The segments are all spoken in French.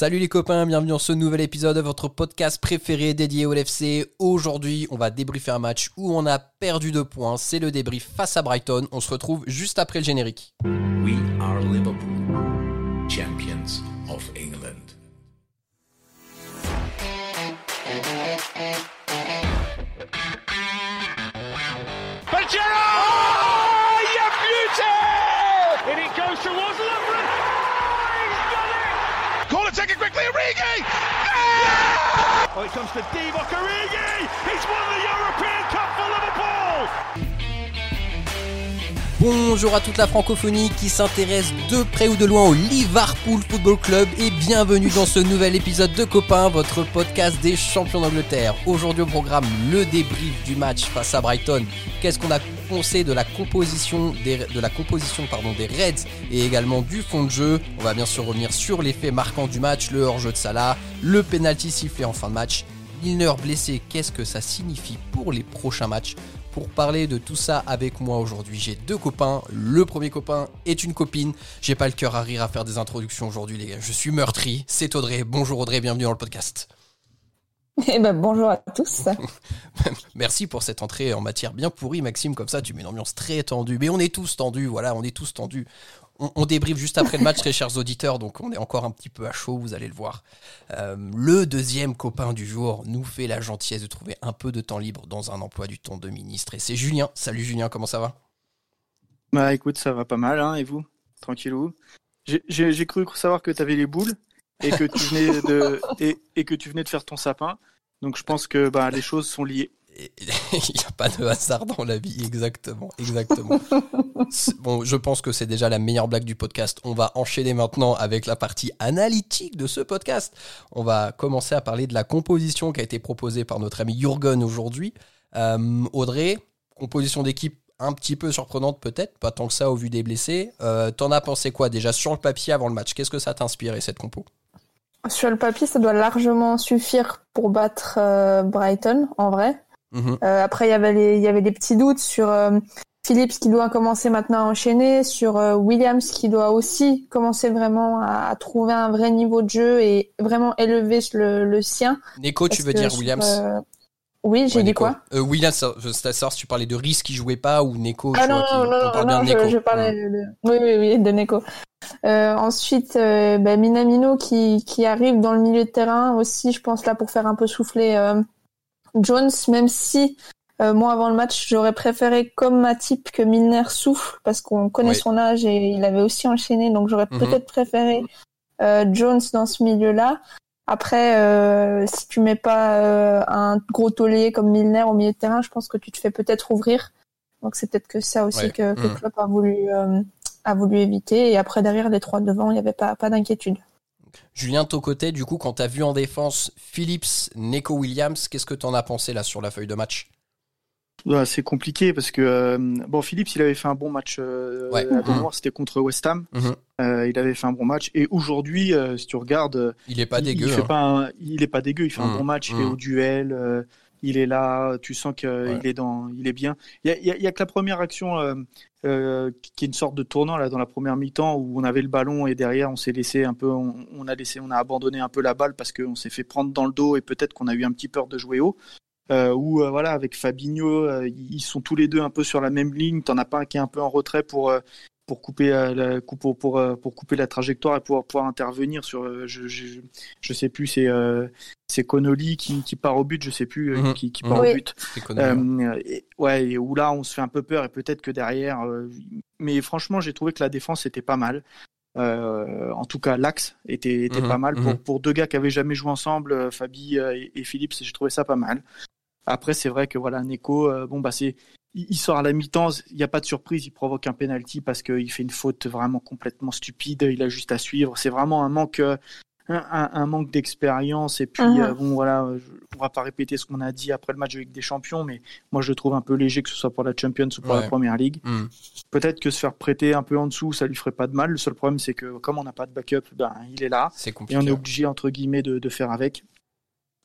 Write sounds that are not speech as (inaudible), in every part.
Salut les copains, bienvenue dans ce nouvel épisode de votre podcast préféré dédié au LFC. Aujourd'hui, on va débriefer un match où on a perdu deux points. C'est le débrief face à Brighton. On se retrouve juste après le générique. Origi! Ah! Oh, it comes to Divock Origi! He's won the European Cup for Liverpool! Bonjour à toute la francophonie qui s'intéresse de près ou de loin au Liverpool Football Club et bienvenue dans ce nouvel épisode de Copains, votre podcast des champions d'Angleterre. Aujourd'hui au programme, le débrief du match face à Brighton. Qu'est-ce qu'on a pensé de la composition des, de la composition pardon, des Reds et également du fond de jeu? On va bien sûr revenir sur les faits marquants du match, le hors-jeu de Salah, le penalty sifflé en fin de match. Milner blessé, qu'est-ce que ça signifie pour les prochains matchs pour parler de tout ça avec moi aujourd'hui, j'ai deux copains. Le premier copain est une copine. J'ai pas le cœur à rire à faire des introductions aujourd'hui, les gars. Je suis meurtri. C'est Audrey. Bonjour Audrey, bienvenue dans le podcast. Eh ben, bonjour à tous. (laughs) Merci pour cette entrée en matière bien pourrie, Maxime. Comme ça, tu mets une ambiance très tendue. Mais on est tous tendus, voilà, on est tous tendus. On, on débriefe juste après le match, (laughs) très chers auditeurs, donc on est encore un petit peu à chaud, vous allez le voir. Euh, le deuxième copain du jour nous fait la gentillesse de trouver un peu de temps libre dans un emploi du temps de ministre. Et c'est Julien. Salut Julien, comment ça va? Bah écoute, ça va pas mal, hein, et vous? Tranquillou? J'ai- cru savoir que tu avais les boules et que tu venais de (laughs) et, et que tu venais de faire ton sapin. Donc je pense que bah, les choses sont liées. (laughs) Il n'y a pas de hasard dans la vie, exactement, exactement. Bon, je pense que c'est déjà la meilleure blague du podcast. On va enchaîner maintenant avec la partie analytique de ce podcast. On va commencer à parler de la composition qui a été proposée par notre ami Jurgen aujourd'hui. Euh, Audrey, composition d'équipe un petit peu surprenante peut-être, pas tant que ça au vu des blessés. Euh, T'en as pensé quoi déjà sur le papier avant le match? Qu'est-ce que ça t'a inspiré cette compo? Sur le papier, ça doit largement suffire pour battre euh, Brighton, en vrai. Mhm. Euh, après, il y avait les- il y avait des petits doutes sur euh, Phillips qui doit commencer maintenant à enchaîner, sur euh, Williams qui doit aussi commencer vraiment à, à trouver un vrai niveau de jeu et vraiment élever le, le sien. Neko, tu veux dire Williams? euh, Oui, j'ai Ouais, dit Neko. quoi? Euh, Williams, ça- je si tu parlais de Riz qui jouait pas ou Neko. Ah tu non, vois, non, on non, non, de je, je parlais Mm. de... Oui, oui, oui, de Neko. Euh, ensuite, bah, Minamino qui, qui arrive dans le milieu de terrain aussi, je pense là pour faire un peu souffler Jones, même si euh, moi avant le match j'aurais préféré comme Matip que Milner souffle parce qu'on connaît Oui. son âge et il avait aussi enchaîné, donc j'aurais Mhm. peut-être préféré euh, Jones dans ce milieu-là. Après, euh, si tu mets pas euh, un gros taulier comme Milner au milieu de terrain, je pense que tu te fais peut-être ouvrir. Donc c'est peut-être que ça aussi Ouais. que, que Mm. Klopp a voulu euh, a voulu éviter. Et après derrière les trois devant, il n'y avait pas pas d'inquiétude. Julien, de ton côté, du coup, quand tu as vu en défense Phillips, Neko Williams, qu'est-ce que tu en as pensé là sur la feuille de match? Ouais, c'est compliqué parce que euh, bon Philippe il avait fait un bon match euh, Ouais. à mémoire, c'était contre West Ham. Mhm. Euh, il avait fait un bon match et aujourd'hui si tu regardes Il est pas il, dégueu. il fait hein. pas un- il est pas dégueu, il fait Mhm. un bon match, il Mhm. est au duel, il est là, tu sens qu'il Ouais. est dans il est bien. Il y y a- il y a que la première action euh, euh, qui est une sorte de tournant là dans la première mi-temps où on avait le ballon et derrière on s'est laissé un peu on, on a laissé on a abandonné un peu la balle parce qu'on s'est fait prendre dans le dos et peut-être qu'on a eu un petit peur de jouer haut. Euh, où euh, voilà avec Fabinho euh, ils sont tous les deux un peu sur la même ligne t'en as pas un qui est un peu en retrait pour pour couper euh, la, pour pour pour, euh, pour couper la trajectoire et pouvoir pouvoir intervenir sur euh, je, je je sais plus c'est euh, c'est Connolly qui qui part au but je sais plus Mhm. qui qui Mhm. part Oui. au but euh, et- ouais, et où là on se fait un peu peur et peut-être que derrière. euh, mais franchement, j'ai trouvé que la défense était pas mal. Euh, en tout cas, l'axe était, était Mhm, pas mal pour, pour deux gars qui avaient jamais joué ensemble, Fabi et, et Philippe. J'ai trouvé ça pas mal. Après, c'est vrai que voilà, Neko, euh, bon bah c'est, il, sort à la mi-temps, il n'y a pas de surprise, il provoque un penalty parce qu'il fait une faute vraiment complètement stupide. Il a juste à suivre. C'est vraiment un manque. euh, un, un- un manque d'expérience et puis Mhm. euh, bon voilà je, on va pas répéter ce qu'on a dit après le match avec des champions mais moi je le trouve un peu léger que ce soit pour la Champions ou pour Ouais. la Première Ligue Hmm. peut-être que se faire prêter un peu en dessous ça lui ferait pas de mal le seul problème c'est que comme on n'a pas de backup ben il est là C'est et on est obligé entre guillemets de, de faire avec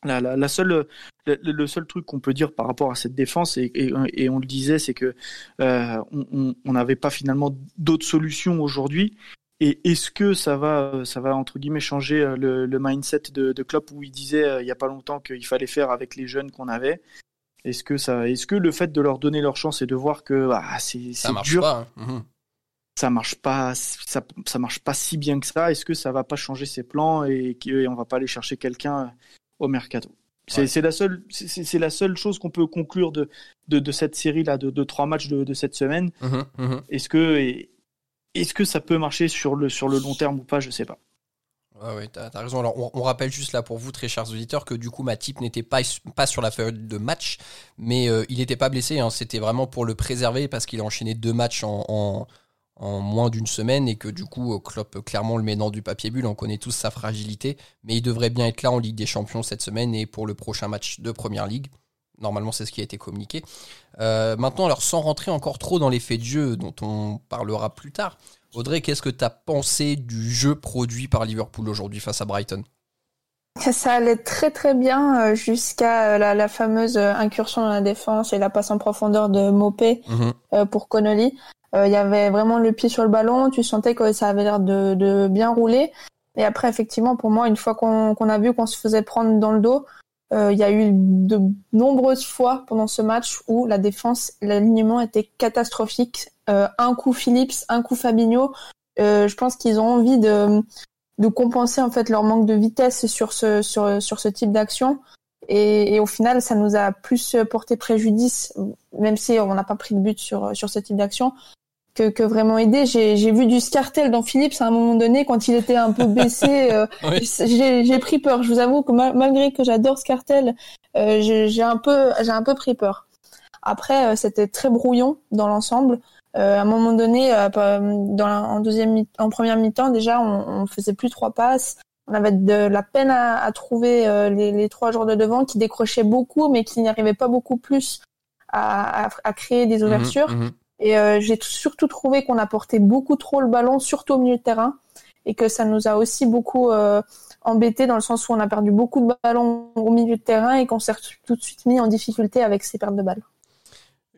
la, la, la seule le, le seul truc qu'on peut dire par rapport à cette défense et, et, et on le disait c'est que euh, on- n'avait pas finalement d'autres solutions aujourd'hui et est-ce que ça va, ça va entre guillemets changer le, le mindset de, de Klopp où il disait il y a pas longtemps qu'il fallait faire avec les jeunes qu'on avait? Est-ce que ça, est-ce que le fait de leur donner leur chance et de voir que ah, c'est dur, pas, hein. ça marche pas, ça, ça marche pas si bien que ça. Est-ce que ça va pas changer ses plans et qu'on va pas aller chercher quelqu'un au mercato c'est la seule, c'est la seule chose qu'on peut conclure de, de, de, cette série là, de, de trois matchs de, de cette semaine. Mmh, mmh. Est-ce que est-ce que ça peut marcher sur le sur le long terme ou pas? Je sais pas. T'as as raison. Alors, on, on, rappelle juste là pour vous, très chers auditeurs, que du coup, Matip n'était pas, pas sur la feuille de match, mais euh, il n'était pas blessé. Hein. C'était vraiment pour le préserver parce qu'il a enchaîné deux matchs en, en, en moins d'une semaine et que du coup, Klopp clairement le met dans du papier bulle. On connaît tous sa fragilité, mais il devrait bien être là en Ligue des Champions cette semaine et pour le prochain match de Première Ligue. Normalement, c'est ce qui a été communiqué. Euh, maintenant, alors sans rentrer encore trop dans les faits de jeu dont on parlera plus tard, Audrey, qu'est-ce que tu as pensé du jeu produit par Liverpool aujourd'hui face à Brighton? Ça allait très très bien euh, jusqu'à euh, la, la, fameuse incursion dans la défense et la passe en profondeur de Mopé mmh. pour Connolly. Il y avait vraiment le pied sur le ballon, tu sentais que ça avait l'air de, de, bien rouler. Et après, effectivement, pour moi, une fois qu'on qu a vu qu'on se faisait prendre dans le dos, euh, il y a eu de nombreuses fois pendant ce match où la défense, l'alignement était catastrophique. Euh, un coup Phillips, un coup Fabinho. Euh, je pense qu'ils ont envie de, de compenser en fait leur manque de vitesse sur ce sur sur ce type d'action. Et, et, au final, ça nous a plus porté préjudice, même si on n'a pas pris de but sur sur ce type d'action que, que vraiment aidé. J'ai vu du Scartel dans Philips à un moment donné quand il était un peu baissé. (laughs) Euh, oui. J'ai pris peur. Je vous avoue que malgré que j'adore Scartel, euh, j'ai un peu j'ai un peu pris peur. Après, euh, c'était très brouillon dans l'ensemble. Euh, à un moment donné, euh, dans la, en deuxième en première mi-temps déjà, on, on faisait plus trois passes. On avait de la peine à, à trouver les, les, trois joueurs de devant qui décrochaient beaucoup, mais qui n'y arrivaient pas beaucoup plus à, à, à créer des ouvertures. Mmh, mmh. Et euh, j'ai surtout trouvé qu'on apportait beaucoup trop le ballon, surtout au milieu de terrain, et que ça nous a aussi beaucoup euh, embêté dans le sens où on a perdu beaucoup de ballons au milieu de terrain et qu'on s'est tout de suite mis en difficulté avec ces pertes de balles.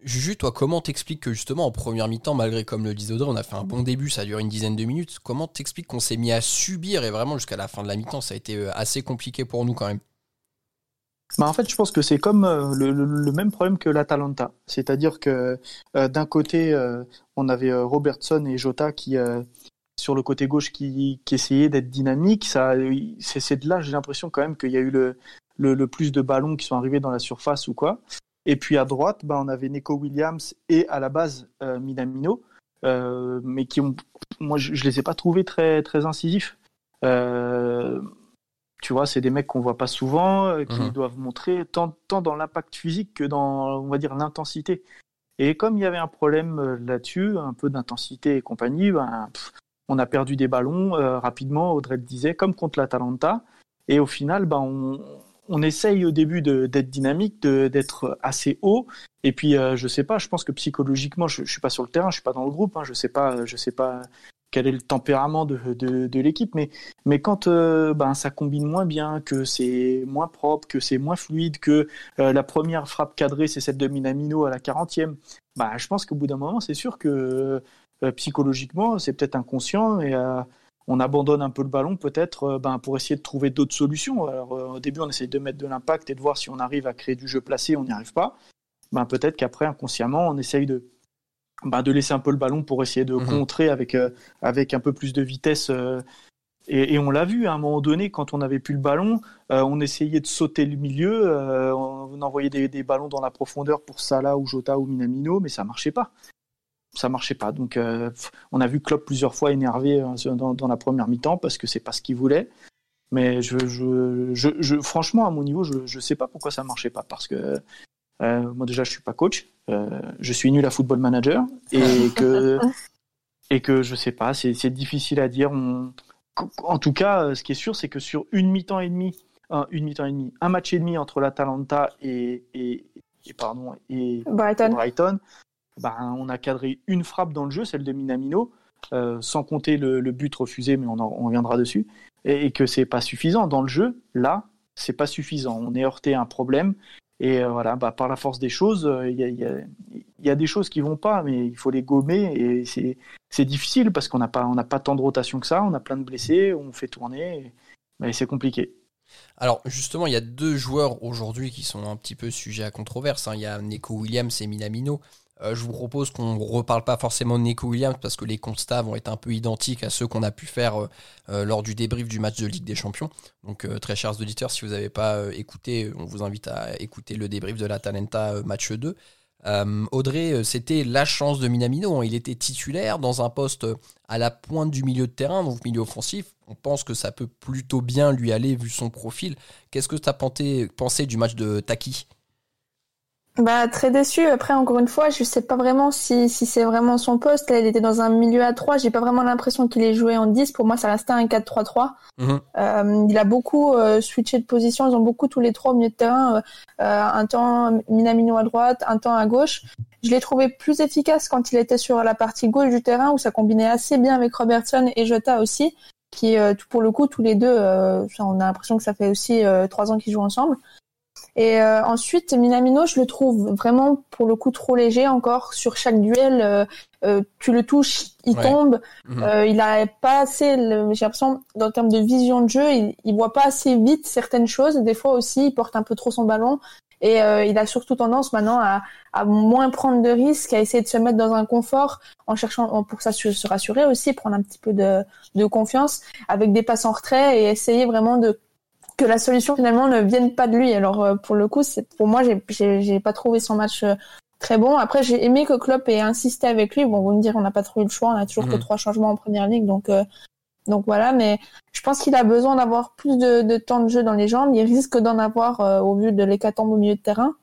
Juju, toi, comment t'expliques que justement en première mi-temps, malgré comme le disait Audrey, on a fait un bon début, ça a duré une dizaine de minutes. Comment t'expliques qu'on s'est mis à subir et vraiment jusqu'à la fin de la mi-temps, ça a été euh, assez compliqué pour nous quand même? Bah en fait, je pense que c'est comme euh, le, le, même problème que l'Atalanta. C'est-à-dire que euh, d'un côté, euh, on avait euh, Robertson et Jota qui, euh, sur le côté gauche, qui, qui essayaient d'être dynamiques. Ça, c'est de là, j'ai l'impression quand même qu'il y a eu le, le, le, plus de ballons qui sont arrivés dans la surface ou quoi. Et puis à droite, bah, on avait Nico Williams et à la base Minamino, mais qui ont, moi, je, je les ai pas trouvés très très incisifs. Euh, tu vois, c'est des mecs qu'on voit pas souvent, euh, qui mmh. doivent montrer tant, tant dans l'impact physique que dans, on va dire, l'intensité. Et comme il y avait un problème euh, là-dessus, un peu d'intensité et compagnie, ben, pff, on a perdu des ballons euh, rapidement, Audrey le disait, comme contre l'Atalanta. Et au final, ben, on, on essaye au début d'être dynamique, d'être assez haut. Et puis, euh, je sais pas, je pense que psychologiquement, je, je suis pas sur le terrain, je suis pas dans le groupe, hein, je sais pas, je sais pas quel est le tempérament de, l'équipe, mais, mais quand euh, ben, ça combine moins bien, que c'est moins propre, que c'est moins fluide, que euh, la première frappe cadrée, c'est celle de Minamino à la 40e, bah, je pense qu'au bout d'un moment, c'est sûr que euh, psychologiquement, c'est peut-être inconscient et on abandonne un peu le ballon peut-être ben, pour essayer de trouver d'autres solutions. Alors, au début, on essaye de mettre de l'impact et de voir si on arrive à créer du jeu placé, on n'y arrive pas. Ben, peut-être qu'après, inconsciemment, on essaye de bah, de laisser un peu le ballon pour essayer de mmh. contrer avec, euh, avec un peu plus de vitesse. Euh, et, et, on l'a vu à un moment donné, quand on n'avait plus le ballon, euh, on essayait de sauter le milieu, on envoyait des, des, ballons dans la profondeur pour Salah ou Jota ou Minamino, mais ça marchait pas. Ça marchait pas. Donc on a vu Klopp plusieurs fois énervé dans, dans la première mi-temps parce que c'est pas ce qu'il voulait. Mais je, je, je, je, franchement, à mon niveau, je ne sais pas pourquoi ça marchait pas. Parce que moi déjà, je suis pas coach. Euh, je suis nul à football manager et (laughs) que et que je sais pas, c'est difficile à dire. On... En tout cas, ce qui est sûr, c'est que sur une mi-temps et demi, un, une mi-temps et demi, un match et demi entre l'Atalanta et, et, et, pardon et Brighton, Brighton ben, on a cadré une frappe dans le jeu, celle de Minamino, euh, sans compter le, le, but refusé, mais on, en, on reviendra dessus, et, et que c'est pas suffisant dans le jeu. Là, c'est pas suffisant. On est heurté à un problème Et euh, voilà, bah, par la force des choses, euh, il y, a, des choses qui vont pas, mais il faut les gommer. Et c'est difficile parce qu'on n'a pas, pas tant de rotation que ça. On a plein de blessés, on fait tourner. Mais c'est compliqué. Alors justement, il y a deux joueurs aujourd'hui qui sont un petit peu sujets à controverse. Hein. Il y a Neko Williams et Minamino. Euh, je vous propose qu'on ne reparle pas forcément de Nico Williams parce que les constats vont être un peu identiques à ceux qu'on a pu faire euh, euh, lors du débrief du match de Ligue des Champions. Donc très chers auditeurs, si vous n'avez pas écouté, on vous invite à écouter le débrief de la Talenta match 2. Audrey, c'était la chance de Minamino. Hein. Il était titulaire dans un poste à la pointe du milieu de terrain, donc milieu offensif. On pense que ça peut plutôt bien lui aller vu son profil. Qu'est-ce que tu as pensé du match de Taki? Bah très déçu. Après encore une fois, je sais pas vraiment si, si c'est vraiment son poste. Là, il était dans un milieu à 3 J'ai pas vraiment l'impression qu'il ait joué en 10. Pour moi, ça restait un 4-3-3. Mhm. euh, il a beaucoup euh, switché de position. Ils ont beaucoup tous les trois au milieu de terrain. Euh, euh, un temps Minamino à droite, un temps à gauche. Je l'ai trouvé plus efficace quand il était sur la partie gauche du terrain où ça combinait assez bien avec Robertson et Jota aussi, qui pour le coup tous les deux, on a l'impression que ça fait aussi trois ans qu'ils jouent ensemble. Et euh, ensuite, Minamino, je le trouve vraiment pour le coup trop léger encore sur chaque duel. Euh, euh tu le touches, il tombe. Euh, il a pas assez, j'ai l'impression, dans le terme de vision de jeu, il, il voit pas assez vite certaines choses. Des fois aussi, il porte un peu trop son ballon. Et euh, il a surtout tendance maintenant à, à, moins prendre de risques, à essayer de se mettre dans un confort en cherchant pour ça se rassurer aussi, prendre un petit peu de, de confiance avec des passes en retrait et essayer vraiment de que la solution finalement ne vienne pas de lui. Alors euh, pour le coup, c'est pour moi, j'ai pas trouvé son match euh, très bon. Après, j'ai aimé que Klopp ait insisté avec lui. Bon, vous me direz, on n'a pas trouvé le choix, on a toujours que mhm. trois changements en première ligue, donc euh, donc voilà. Mais je pense qu'il a besoin d'avoir plus de, de, temps de jeu dans les jambes. Il risque d'en avoir au vu de l'hécatombe au milieu de terrain.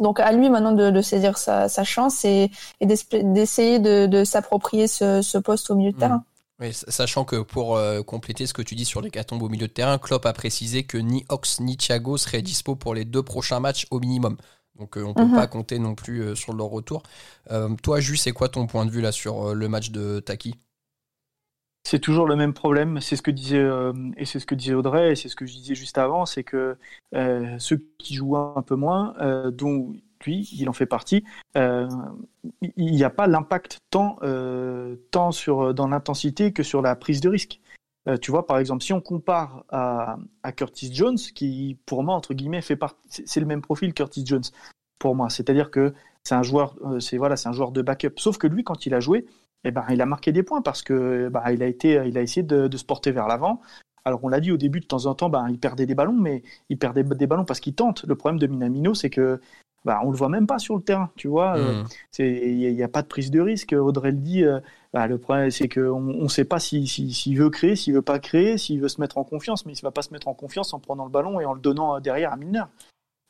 Donc à lui maintenant de, de saisir sa, sa, chance et, et d'essayer de, de s'approprier ce, ce, poste au milieu de mhm. terrain. Oui, sachant que pour euh, compléter ce que tu dis sur les cartons au milieu de terrain, Klopp a précisé que ni Ox ni Thiago seraient dispo pour les deux prochains matchs au minimum. Donc euh, on ne peut mhm. pas compter non plus euh, sur leur retour. toi, Jus, c'est quoi ton point de vue là sur le match de Taki? C'est toujours le même problème. C'est ce que disait et c'est ce que disait Audrey et c'est ce que je disais juste avant, c'est que ceux qui jouent un peu moins, dont il en fait partie, euh, il n'y a pas l'impact tant, euh, tant sur, dans l'intensité que sur la prise de risque. Euh, tu vois, par exemple, si on compare à, Curtis Jones, qui pour moi, entre guillemets, fait partie, c'est le même profil Curtis Jones, pour moi. C'est-à-dire que c'est un joueur, c'est voilà, c'est un joueur de backup. Sauf que lui, quand il a joué, eh ben, il a marqué des points parce que bah, il a a essayé de, se porter vers l'avant. Alors on l'a dit au début, de temps en temps, bah, il perdait des ballons, mais il perdait des ballons parce qu'il tente. Le problème de Minamino, c'est que bah, on le voit même pas sur le terrain, tu vois. Euh, mmh. Il n'y a, pas de prise de risque. Audrey le dit. Euh, bah, le problème, c'est qu'on ne sait pas s'il si, veut créer, s'il veut pas créer, s'il veut se mettre en confiance, mais il ne va pas se mettre en confiance en prenant le ballon et en le donnant derrière à Milner.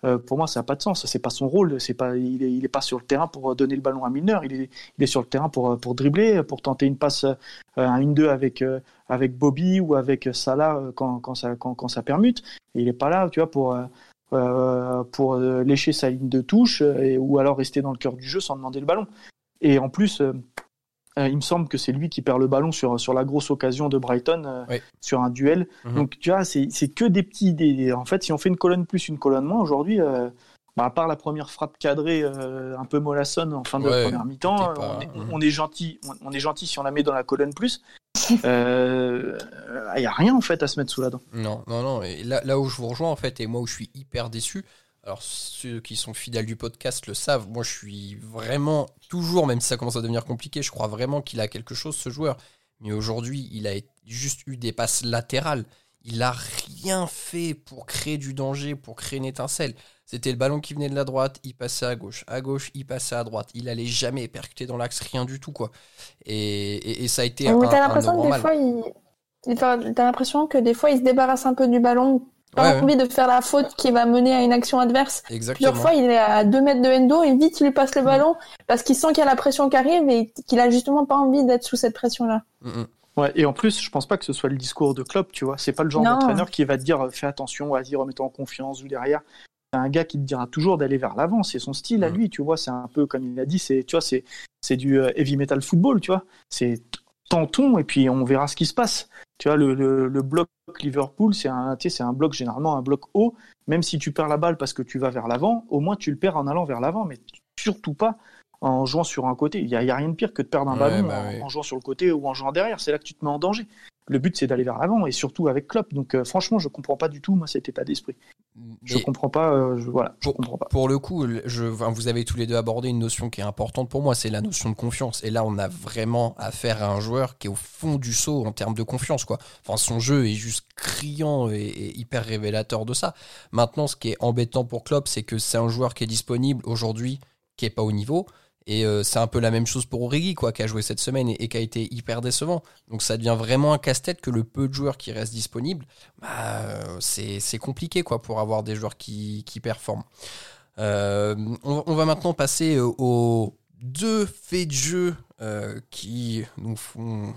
Euh, pour moi, ça n'a pas de sens. C'est pas son rôle. C'est pas, il n'est est pas sur le terrain pour donner le ballon à Milner. Il est, il est sur le terrain pour, pour dribbler, pour tenter une passe à 1-2 avec, avec Bobby ou avec Salah quand, quand, ça, quand, quand ça permute. Et il n'est pas là, tu vois, pour euh, pour euh, lécher sa ligne de touche euh, ou alors rester dans le cœur du jeu sans demander le ballon. Et en plus, il me semble que c'est lui qui perd le ballon sur, sur la grosse occasion de Brighton sur un duel. Mhm. Donc tu vois, c'est que des petits idées. En fait, si on fait une colonne plus, une colonne moins, aujourd'hui, bah, à part la première frappe cadrée un peu mollassonne en fin de première mi-temps, on, est gentil, on, est gentil si on la met dans la colonne plus. Il (laughs) euh, n'y a rien en fait à se mettre sous la dent. Non, non, non. Et là, là où je vous rejoins en fait, et moi où je suis hyper déçu, alors ceux qui sont fidèles du podcast le savent, moi je suis vraiment toujours, même si ça commence à devenir compliqué, je crois vraiment qu'il a quelque chose ce joueur. Mais aujourd'hui, il a juste eu des passes latérales. Il a rien fait pour créer du danger, pour créer une étincelle. C'était le ballon qui venait de la droite, il passait à gauche. À gauche, il passait à droite. Il allait jamais percuter dans l'axe, rien du tout, quoi. Et, ça a été un, t'as l'impression que des fois, il... T'as l'impression que des fois, il se débarrasse un peu du ballon. Pas envie de faire la faute qui va mener à une action adverse. Exactement. Plusieurs fois, il est à 2 mètres de Endo et vite, il lui passe le mm. ballon parce qu'il sent qu'il y a la pression qui arrive et qu'il a justement pas envie d'être sous cette pression-là. Mm, mm. Ouais, et en plus, je pense pas que ce soit le discours de Klopp, tu vois. C'est pas le genre d'entraîneur qui va te dire fais attention, vas-y, remets-toi en confiance ou derrière un gars qui te dira toujours d'aller vers l'avant, c'est son style à lui, tu vois, c'est un peu comme il a dit, c'est tu vois, c'est c'est du euh, heavy metal football, tu vois. C'est tentons et puis on verra ce qui se passe. Tu vois, le, le, le bloc Liverpool, c'est un, c'est un bloc généralement un bloc haut. Même si tu perds la balle parce que tu vas vers l'avant, au moins tu le perds en allant vers l'avant, mais surtout pas en jouant sur un côté. Il n'y a, il y a rien de pire que de perdre un Ouais, ballon bah en, oui. en jouant sur le côté ou en jouant derrière. C'est là que tu te mets en danger. Le but, c'est d'aller vers l'avant et surtout avec Klopp. Donc, euh, franchement, je comprends pas du tout, moi, cet état d'esprit. Je Mais- comprends pas, euh, je, voilà, je Pour- comprends pas. Pour le coup, je, enfin, vous avez tous les deux abordé une notion qui est importante pour moi, c'est la notion de confiance. Et là, on a vraiment affaire à un joueur qui est au fond du saut en termes de confiance. Quoi. Enfin, son jeu est juste criant et, et hyper révélateur de ça. Maintenant, ce qui est embêtant pour Klopp, c'est que c'est un joueur qui est disponible aujourd'hui, qui est pas au niveau. Et euh, c'est un peu la même chose pour Origi, quoi, qui a joué cette semaine et, qui a été hyper décevant. Donc ça devient vraiment un casse-tête que le peu de joueurs qui restent disponibles, bah, euh, c'est compliqué quoi, pour avoir des joueurs qui, qui performent. Euh, on, va maintenant passer aux deux faits de jeu qui nous font,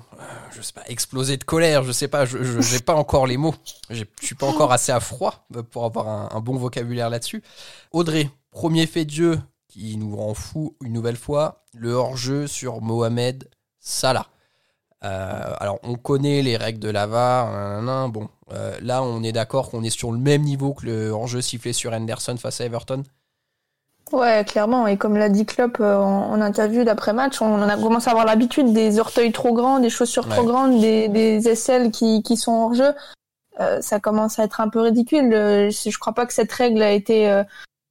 je sais pas, exploser de colère. Je sais pas, je j'ai pas encore les mots. Je suis pas encore assez à froid pour avoir un, un bon vocabulaire là-dessus. Audrey, premier fait de jeu qui nous rend fou une nouvelle fois, le hors-jeu sur Mohamed Salah. Euh, alors, on connaît les règles de la VAR. nanana, bon, euh, là, on est d'accord qu'on est sur le même niveau que le hors-jeu sifflé sur Henderson face à Everton. Ouais, clairement. Et comme l'a dit Klopp euh, en, en interview d'après-match, on en a commencé à avoir l'habitude des orteils trop grands, des chaussures trop grandes, des, des aisselles qui, qui sont hors jeu. Euh, ça commence à être un peu ridicule. Je, je crois pas que cette règle a été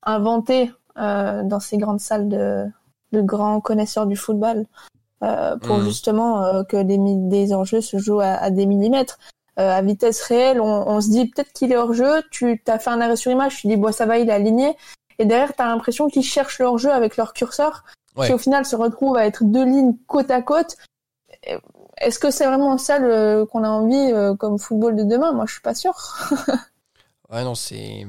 inventée dans ces grandes salles de, de grands connaisseurs du football euh, pour Mhm. justement euh, que des, des hors-jeux se jouent à, à des millimètres. Euh, à vitesse réelle, on, on se dit peut-être qu'il est hors jeu. Tu as fait un arrêt sur image, tu dis bon ça va, il est aligné. Et derrière, tu as l'impression qu'ils cherchent leur jeu avec leur curseur, Ouais. qui au final se retrouvent à être deux lignes côte à côte. Est-ce que c'est vraiment ça qu'on a envie euh, comme football de demain? Moi, je suis pas sûre. (laughs) Ouais, non, c'est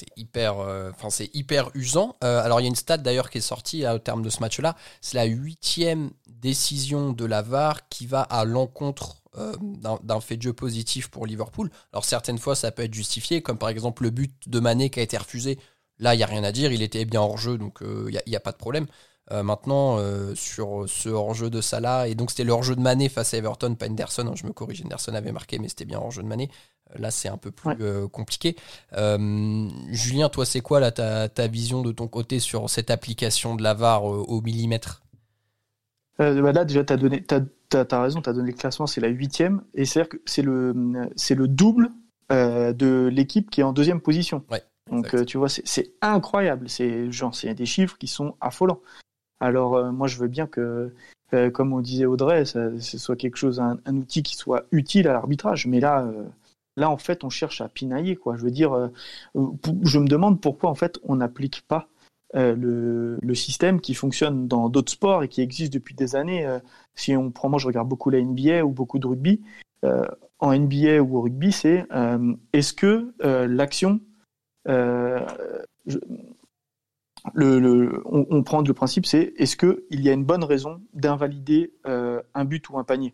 c'est hyper, euh, c'est hyper usant. Euh, alors il y a une stat d'ailleurs qui est sortie au terme de ce match-là. C'est la huitième décision de la VAR qui va à l'encontre euh, d'un fait de jeu positif pour Liverpool. Alors certaines fois ça peut être justifié, comme par exemple le but de Mané qui a été refusé. Là il y a rien à dire, il était bien hors jeu, donc il n'y a, pas de problème. Maintenant, sur ce hors-jeu de Salah, et donc c'était le hors-jeu de Mané face à Everton, pas Henderson, hein, je me corrige, Henderson avait marqué, mais c'était bien hors-jeu de Mané. Là, c'est un peu plus Ouais. euh, compliqué. Euh, Julien, toi, c'est quoi là, ta, ta vision de ton côté sur cette application de la VAR euh, au millimètre? Bah là, déjà, tu as, donné, raison, tu as donné le classement, c'est la huitième. Et c'est-à-dire que c'est le, double euh, de l'équipe qui est en deuxième position. Ouais, Donc, euh, tu vois, c'est, incroyable. C'est, genre, c'est des chiffres qui sont affolants. Alors, euh, moi, je veux bien que, comme on disait Audrey, ça, ce soit quelque chose, un, un outil qui soit utile à l'arbitrage. Mais là, là, en fait, on cherche à pinailler, quoi. Je veux dire, euh, je me demande pourquoi, en fait, on n'applique pas euh, le, le système qui fonctionne dans d'autres sports et qui existe depuis des années. Euh, si on prend, moi je regarde beaucoup la NBA ou beaucoup de rugby. En NBA ou au rugby, c'est est-ce que l'action, je- le, le- on, on prend le principe, c'est est-ce que il y a une bonne raison d'invalider euh, un but ou un panier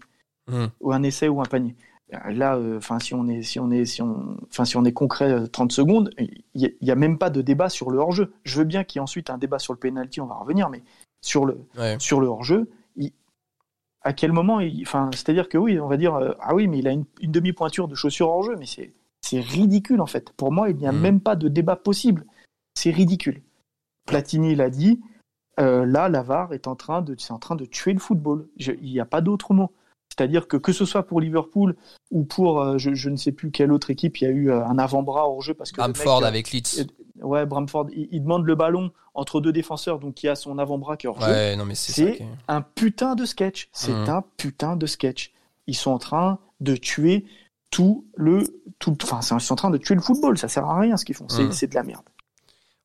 Mhm. ou un essai ou un panier? Là, euh, enfin, si on est, si on est, si on, enfin, si on est concret, euh, 30 secondes, il n'y a, même pas de débat sur le hors-jeu. Je veux bien qu'il y ait ensuite un débat sur le penalty, on va revenir, mais sur le, Ouais. sur le hors-jeu, à quel moment, enfin, c'est-à-dire que oui, on va dire, euh, ah oui, mais il a une, une demi-pointure de chaussure hors-jeu, mais c'est, c'est ridicule en fait. Pour moi, il n'y a Mhm. même pas de débat possible. C'est ridicule. Platini l'a dit. euh, là, la VAR est en train de, c'est en train de tuer le football. Je- il n'y a pas d'autre mot. C'est-à-dire que que ce soit pour Liverpool ou pour euh, je, je ne sais plus quelle autre équipe, il y a eu euh, un avant-bras hors jeu parce que mec, Bamford euh, avec Leeds. ouais Bramford, il, il demande le ballon entre deux défenseurs, donc il y a son avant-bras qui est hors jeu. Ouais, non, mais c'est un putain de sketch. C'est Mhm. un putain de sketch. Ils sont en train de tuer tout le tout enfin ils sont en train de tuer le football. Ça sert à rien ce qu'ils font. C'est Mhm. c'est de la merde.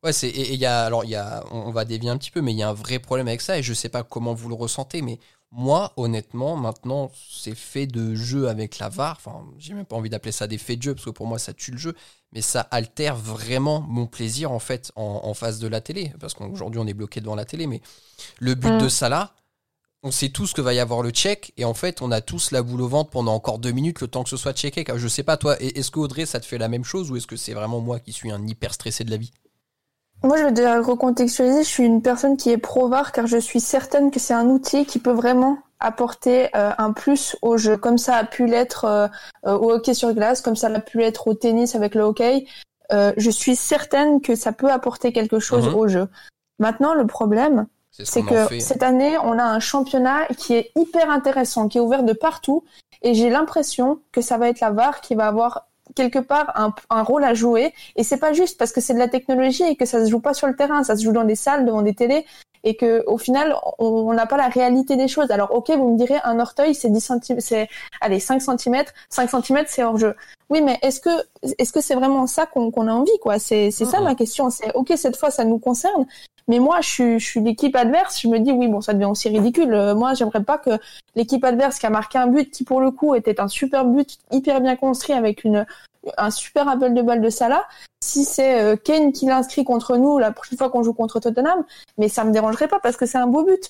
Ouais, c'est et et il y a alors il y a on on va dévier un petit peu mais il y a un vrai problème avec ça et je sais pas comment vous le ressentez mais moi honnêtement maintenant ces faits de jeu avec la VAR, enfin j'ai même pas envie d'appeler ça des faits de jeu parce que pour moi ça tue le jeu mais ça altère vraiment mon plaisir en fait en, en face de la télé parce qu'aujourd'hui on est bloqué devant la télé mais le but Mm. de Salah on sait tous que va y avoir le check et en fait on a tous la boule au ventre pendant encore deux minutes le temps que ce soit checké. Je sais pas toi, est-ce que Audrey ça te fait la même chose ou est-ce que c'est vraiment moi qui suis un hyper stressé de la vie? Moi, je vais déjà recontextualiser. Je suis une personne qui est pro-VAR car je suis certaine que c'est un outil qui peut vraiment apporter euh, un plus au jeu, comme ça a pu l'être euh, euh, au hockey sur glace, comme ça a pu l'être au tennis avec le hockey. je suis certaine que ça peut apporter quelque chose Mhm. au jeu. Maintenant, le problème, C'est ce que fait. cette année, on a un championnat qui est hyper intéressant, qui est ouvert de partout, et j'ai l'impression que ça va être la VAR qui va avoir quelque part un, un rôle à jouer. Et c'est pas juste parce que c'est de la technologie et que ça se joue pas sur le terrain, ça se joue dans des salles, devant des télés, et que au final, on n'a pas la réalité des choses. Alors, ok, vous me direz, un orteil, c'est 10 cm, c'est allez 5 cm, 5 cm, c'est hors jeu. Oui, mais est-ce que est-ce que c'est vraiment ça qu'on a envie, quoi? C'est c'est ça ma question. C'est ok, cette fois, ça nous concerne. Mais moi, je suis, je suis l'équipe adverse. Je me dis, oui, bon, ça devient aussi ridicule. Euh, moi, j'aimerais pas que l'équipe adverse qui a marqué un but, qui pour le coup était un super but, hyper bien construit, avec une un super appel de balle de Salah, si c'est euh, Kane qui l'inscrit contre nous la prochaine fois qu'on joue contre Tottenham, mais ça me dérangerait pas parce que c'est un beau but.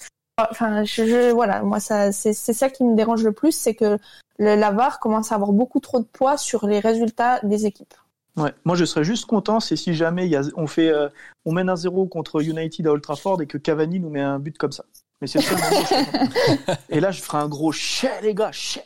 Enfin, je, je- voilà, moi, ça, c'est c'est ça qui me dérange le plus, c'est que le, la VAR commence à avoir beaucoup trop de poids sur les résultats des équipes. Ouais. Moi, je serais juste content, c'est si jamais il y a, on fait, euh, on mène un 0 contre United à Old Trafford et que Cavani nous met un but comme ça. Mais c'est le seul moment où je serais content. (laughs) Et là, je ferai un gros chais, les gars, chais.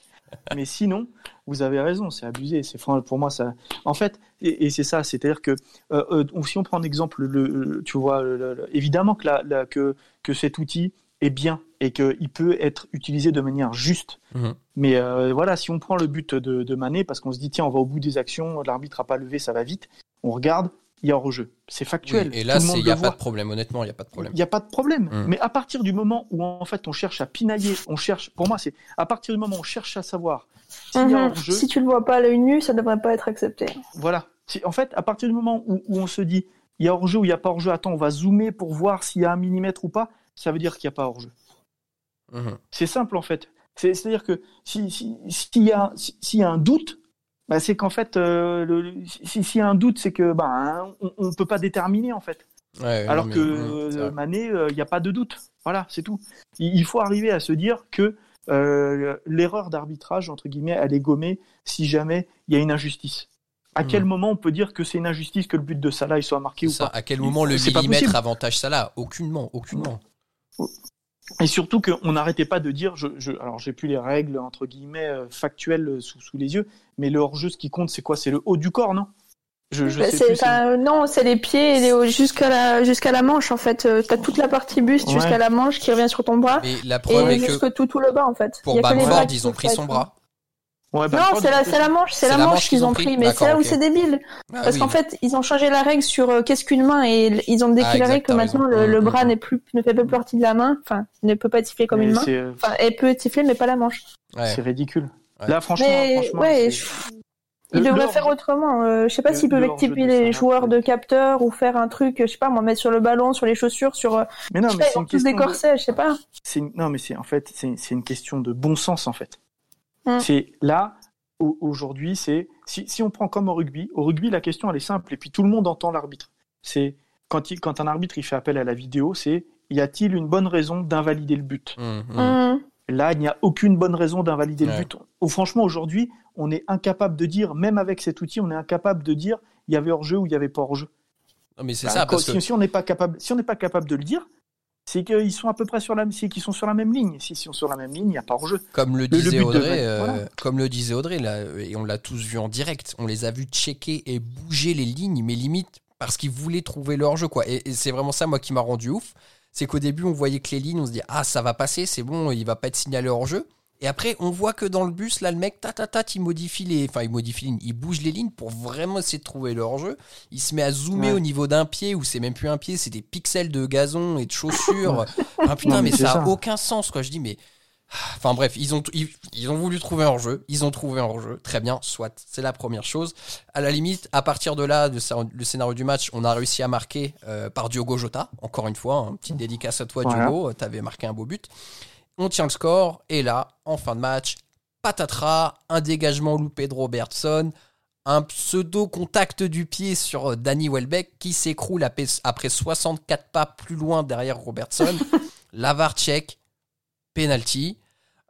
Mais sinon, vous avez raison, c'est abusé. C'est pour moi ça. En fait, et, et c'est ça, c'est-à-dire que euh, euh, si on prend un exemple, le, le- tu vois, le- le- évidemment que, la, la- que que cet outil est bien et qu'il peut être utilisé de manière juste. Mhm. Mais euh, voilà, si on prend le but de, de Mané parce qu'on se dit tiens, on va au bout des actions, l'arbitre a pas levé, ça va vite. On regarde, il y a hors-jeu. C'est factuel. Oui, et là, il n'y a pas voit. de problème. Honnêtement, il n'y a pas de problème. Il n'y a pas de problème. Mm. Mais à partir du moment où en fait on cherche à pinailler, on cherche, pour moi c'est à partir du moment où on cherche à savoir s'il y a Mhm. Si tu le vois pas à l'œil nu, ça devrait pas être accepté. voilà. En fait, à partir du moment où, où on se dit il y a hors-jeu ou il n'y a pas hors-jeu, attends, on va zoomer pour voir s'il y a un millimètre ou pas, ça veut dire qu'il n'y a pas hors-jeu. Mhm. C'est simple en fait. C'est- C'est-à-dire que si- si- s'il y, a- y a un doute, bah, c'est qu'en fait, euh, le- si- s'il y a un doute, c'est que bah, on ne peut pas déterminer en fait. Ouais, Alors non, mais- que c'est euh, vrai. Mané, il n'y a pas de doute. Voilà, c'est tout. Il, il faut arriver à se dire que euh, l'erreur d'arbitrage, entre guillemets, elle est gommée si jamais il y a une injustice. À quel moment on peut dire que c'est une injustice que le but de Salah il soit marqué ou Ça, pas à quel moment le millimètre avantage là Aucunement, aucunement. Et surtout qu'on n'arrêtait pas de dire, je, je, alors j'ai plus les règles entre guillemets euh, factuelles euh, sous, sous les yeux, mais le hors-jeu, ce qui compte, c'est quoi? C'est le haut du corps, non? Je, je Bah, sais plus, non, c'est les pieds et les- jusqu'à la jusqu'à la manche en fait. Euh, T'as toute la partie buste Ouais. jusqu'à la manche qui revient sur ton bras Mais la preuve et est que jusque tout tout le bas en fait. pour Il y a que les Bamford, bras qui ils ont pris son bras. Ouais, bah, Non, c'est la la manche, c'est la manche qu'ils ont pris, mais c'est là où c'est débile. Ah Parce oui. qu'en fait, ils ont changé la règle sur euh, qu'est-ce qu'une main et ils ont déclaré exact, que maintenant le, le Mm, bras mm, n'est plus ne fait plus partie de la main, enfin ne peut pas siffler comme mais une main. Enfin, elle peut siffler mais pas la manche. Ouais. c'est ridicule. Ouais. Là, franchement, Mais franchement, ouais, c'est- je- ils Le- devraient le faire autrement. Euh, je sais pas s'ils peuvent de les joueurs de capteurs ou faire un truc, je sais pas, moi mettre sur le ballon, sur les chaussures, sur. euh, Mais non, je mais c'est une tous des question. de- corsets, je sais pas. une- non mais c'est en fait c'est c'est une question de bon sens en fait. Mm. C'est là au- aujourd'hui c'est si, si on prend comme au rugby, au rugby la question elle est simple et puis tout le monde entend l'arbitre. C'est quand il, quand un arbitre il fait appel à la vidéo, c'est y a-t-il une bonne raison d'invalider le but? Mhm. Mm. Là, il n'y a aucune bonne raison d'invalider Ouais. le but. Ou franchement aujourd'hui, on est incapable de dire même avec cet outil, on est incapable de dire il y avait hors-jeu ou il y avait pas hors-jeu. Non, mais c'est Bah, ça, parce que si, si on n'est pas capable, si on n'est pas capable de le dire, c'est qu'ils sont à peu près sur la, qu'ils sont sur la même ligne. Si ils sont sur la même ligne, il n'y a pas hors-jeu. comme le disait Audrey, euh, voilà. comme le disait Audrey, là, et on l'a tous vu en direct, on les a vus checker et bouger les lignes, mais limite parce qu'ils voulaient trouver leur jeu, quoi. Et, et c'est vraiment ça, moi, qui m'a rendu ouf. C'est qu'au début, on voyait que les lignes, on se dit, ah, ça va passer, c'est bon, il va pas être signalé hors jeu. Et après, on voit que dans le bus, là, le mec, ta, ta, ta, il modifie les, enfin, il modifie les lignes, il bouge les lignes pour vraiment essayer de trouver le hors-jeu. Il se met à zoomer Ouais. au niveau d'un pied, où c'est même plus un pied, c'est des pixels de gazon et de chaussures. (laughs) ah putain, Non, mais, mais ça a ça. aucun sens, quoi. Je dis, mais. Enfin bref, ils ont, ils, ils ont voulu trouver un hors-jeu, ils ont trouvé un hors-jeu, très bien, soit, c'est la première chose. À la limite, à partir de là, le, scénario- le scénario du match, on a réussi à marquer euh, par Diogo Jota, encore une fois, un petit dédicace à toi Voilà. Diogo, t'avais marqué un beau but. On tient le score, et là, en fin de match, patatras, un dégagement loupé de Robertson, un pseudo-contact du pied sur euh, Danny Welbeck qui s'écroule après après 64 pas plus loin derrière Robertson. (laughs) Lavar check, penalty.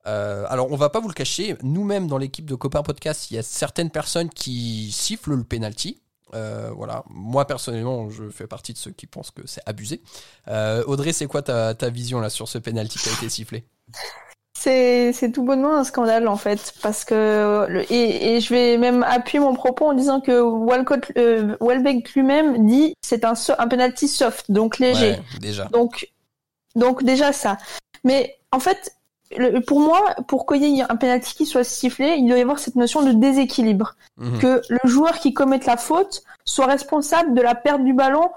Euh, alors, on va pas vous le cacher, nous-mêmes dans l'équipe de Copain Podcast, il y a certaines personnes qui sifflent le penalty. Euh, voilà, moi personnellement, je fais partie de ceux qui pensent que c'est abusé. Euh, Audrey, c'est quoi ta, ta vision là sur ce penalty qui a été sifflé? C'est tout bonnement un scandale en fait parce que le- et, et je vais même appuyer mon propos en disant que Walcott Welbeck lui-même dit c'est un un penalty soft donc léger. Ouais, déjà. Donc, donc déjà ça. Mais en fait, le- pour moi, pour qu'il y ait un penalty qui soit sifflé, il doit y avoir cette notion de déséquilibre. Mhm. Que le joueur qui commette la faute soit responsable de la perte du ballon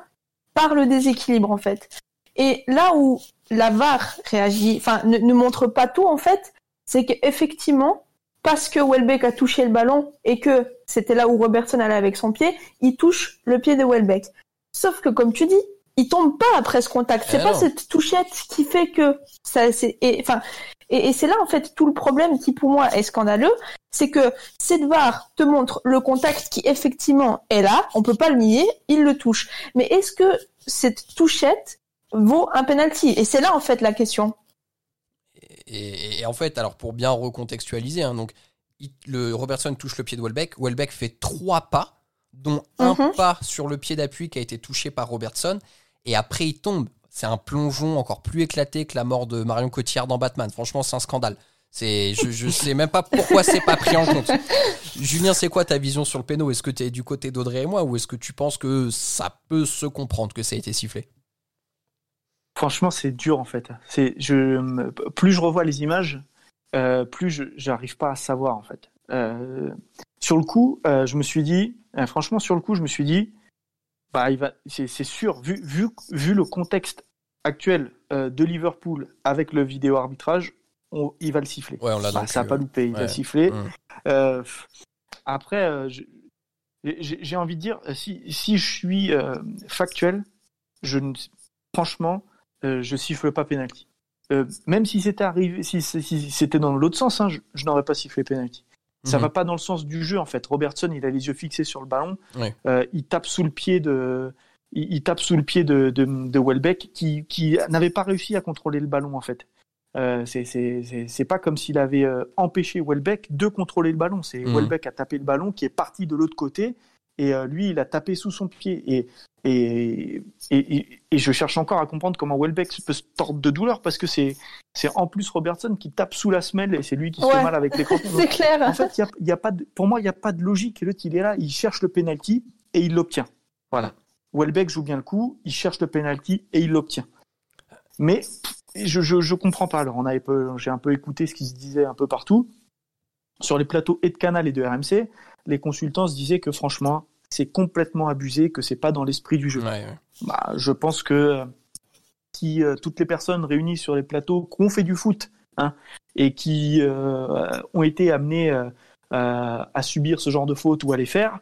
par le déséquilibre, en fait. Et là où la VAR réagit, enfin, ne, ne montre pas tout, en fait, c'est qu'effectivement, parce que Welbeck a touché le ballon et que c'était là où Robertson allait avec son pied, il touche le pied de Welbeck. Sauf que, comme tu dis, il tombe pas après ce contact. C'est Eh pas non. cette touchette qui fait que ça, c'est, et, enfin, et, et c'est là, en fait, tout le problème qui, pour moi, est scandaleux. C'est que cette VAR te montre le contact qui, effectivement, est là. On peut pas le nier. Il le touche. Mais est-ce que cette touchette vaut un penalty? Et c'est là, en fait, la question. Et, et en fait, alors pour bien recontextualiser, hein, donc il- le Robertson touche le pied de Welbeck. Welbeck fait trois pas, dont un Mhm. pas sur le pied d'appui qui a été touché par Robertson, et après il tombe. C'est un plongeon encore plus éclaté que la mort de Marion Cotillard dans Batman. Franchement, c'est un scandale. C'est, je, je (laughs) sais même pas pourquoi c'est pas pris en compte. Julien, c'est quoi ta vision sur le péno? Est-ce que tu es du côté d'Audrey et moi, ou est-ce que tu penses que ça peut se comprendre que ça a été sifflé? Franchement, c'est dur en fait. C'est, je, plus je revois les images, euh, plus je j'arrive pas à savoir en fait. Euh, sur le coup, euh, je me suis dit, franchement, sur le coup, je me suis dit, bah, il va, c'est, c'est sûr, vu, vu, vu le contexte actuel euh, de Liverpool avec le vidéo arbitrage, on, il va le siffler. Ouais, on l'a Bah, ça n'a pas loupé, il ouais. va siffler. Mm. Euh, après, euh, j'ai j'ai envie de dire, euh, si, si je suis euh, factuel, je ne, franchement, euh, je siffle pas penalty. Euh, même si c'était arrivé, si, si- si c'était dans l'autre sens, hein, je, je n'aurais pas sifflé penalty. Ça Mhm. va pas dans le sens du jeu en fait. Robertson, il a les yeux fixés sur le ballon. Euh, il tape sous le pied de, il, il tape sous le pied de, de, de Welbeck qui, qui n'avait pas réussi à contrôler le ballon en fait. Euh, c'est pas comme s'il avait euh, empêché Welbeck de contrôler le ballon. C'est Mhm. Welbeck a tapé le ballon qui est parti de l'autre côté et euh, lui il a tapé sous son pied et et, et je cherche encore à comprendre comment Welbeck peut se tordre de douleur parce que c'est c'est en plus Robertson qui tape sous la semelle et c'est lui qui se Ouais. fait mal avec les (laughs) crampons. C'est clair. En fait, y a, y a pas de, pour moi, il n'y a pas de logique. L'autre, il est là, il cherche le penalty et il l'obtient. Voilà. Welbeck joue bien le coup, il cherche le penalty et il l'obtient. Mais je, je, je comprends pas. Alors, on avait peu- j'ai un peu écouté ce qui se disait un peu partout. Sur les plateaux et de Canal et de RMC, les consultants se disaient que franchement, c'est complètement abusé, que c'est pas dans l'esprit du jeu. Ouais, ouais. Bah, je pense que euh, si euh, toutes les personnes réunies sur les plateaux qui ont fait du foot hein, et qui euh, ont été amenées euh, à subir ce genre de faute ou à les faire,